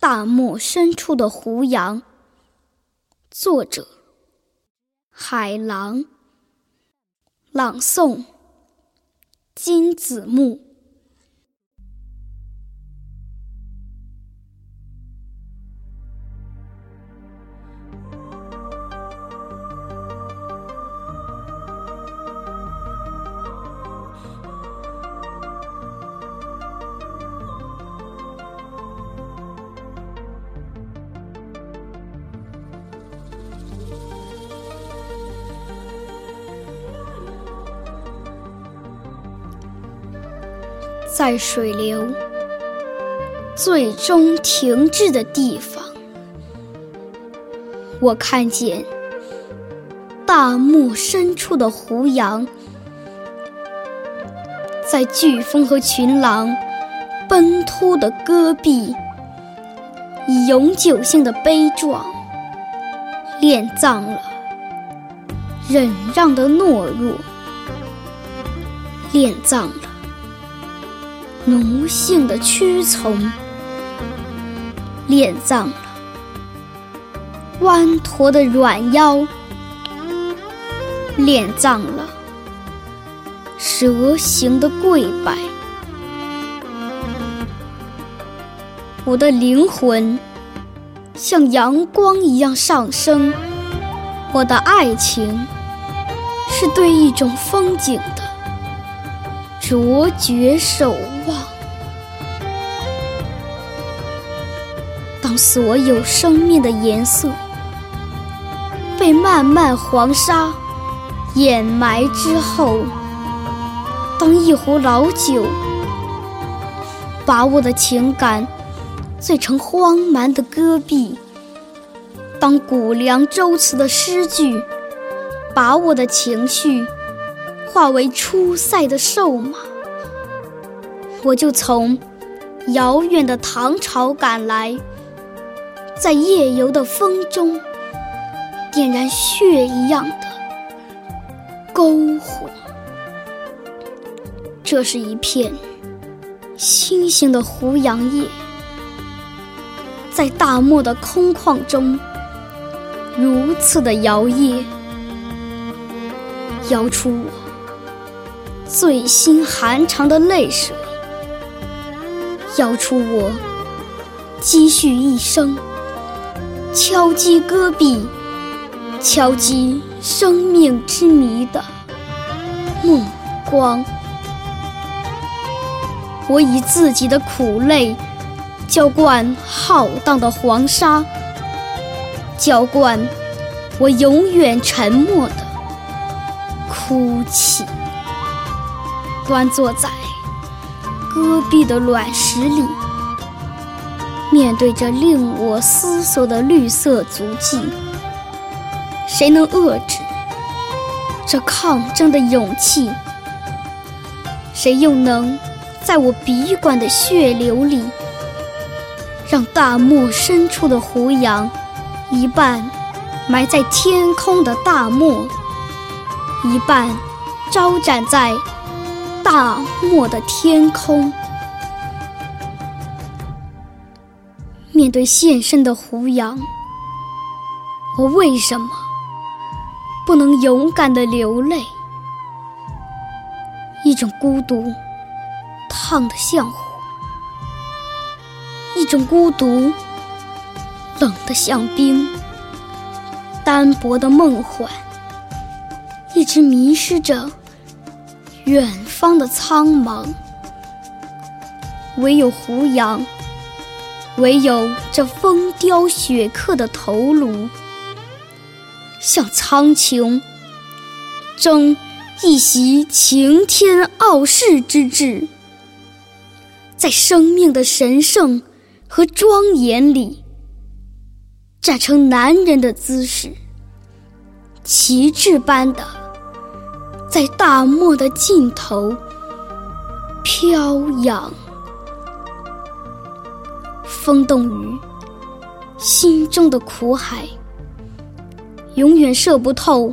大漠深处的胡杨，作者：海狼，朗诵：金子木。在水流最终停滞的地方，我看见大漠深处的胡杨，在飓风和群狼奔突的戈壁，以永久性的悲壮殓葬了忍让的懦弱，殓葬了。奴性的屈从，殓葬了；弯驼的软腰，殓葬了；蛇形的跪拜。我的灵魂像阳光一样上升，我的爱情是对一种风景的。卓绝守望。当所有生命的颜色被漫漫黄沙掩埋之后，当一壶老酒把我的情感醉成荒蛮的戈壁，当古凉周词的诗句把我的情绪。化为出塞的瘦马，我就从遥远的唐朝赶来，在夜游的风中点燃血一样的篝火。这是一片星星的胡杨叶，在大漠的空旷中如此的摇曳，摇出我。最心寒长的泪水，摇出我积蓄一生，敲击戈壁，敲击生命之谜的目光。我以自己的苦泪浇灌浩荡的黄沙，浇灌我永远沉默的哭泣。端坐在戈壁的卵石里，面对着令我思索的绿色足迹，谁能遏制这抗争的勇气？谁又能在我笔管的血流里，让大漠深处的胡杨一半埋在天空的大漠，一半招展在？大漠的天空，面对现身的胡杨，我为什么不能勇敢的流泪？一种孤独，烫得像火；一种孤独，冷得像冰。单薄的梦幻，一直迷失着。远方的苍茫，唯有胡杨，唯有这风雕雪刻的头颅，向苍穹争一席擎天傲世之志，在生命的神圣和庄严里，站成男人的姿势，旗帜般的。在大漠的尽头飘扬，风动雨心中的苦海，永远射不透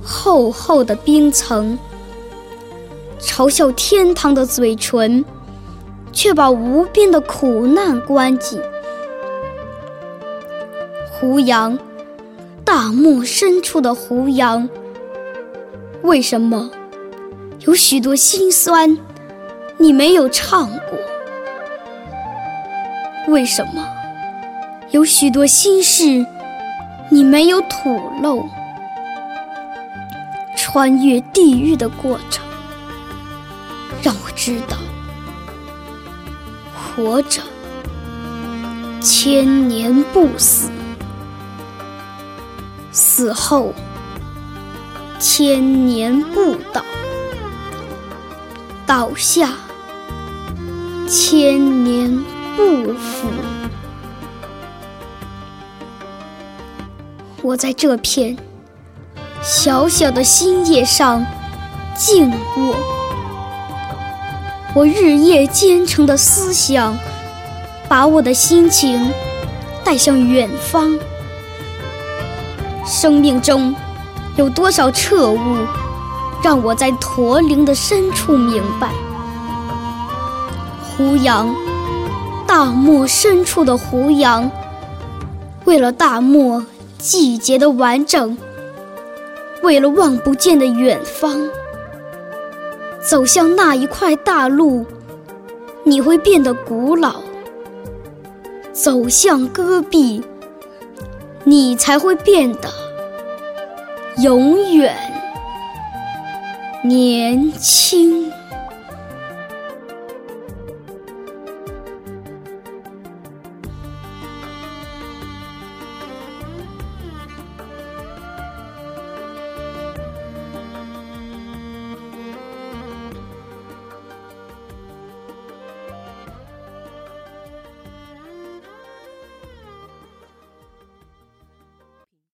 厚厚的冰层。嘲笑天堂的嘴唇，却把无边的苦难关紧。胡杨，大漠深处的胡杨，为什么有许多心酸你没有唱过？为什么有许多心事你没有吐露？穿越地狱的过程，让我知道，活着千年不死，死后千年不倒，倒下千年不腐。我在这片。小小的星叶上静卧，我日夜兼程的思想，把我的心情带向远方。生命中有多少彻悟，让我在驼铃的深处明白：胡杨，大漠深处的胡杨，为了大漠季节的完整。为了望不见的远方，走向那一块大陆，你会变得古老；走向戈壁，你才会变得永远年轻。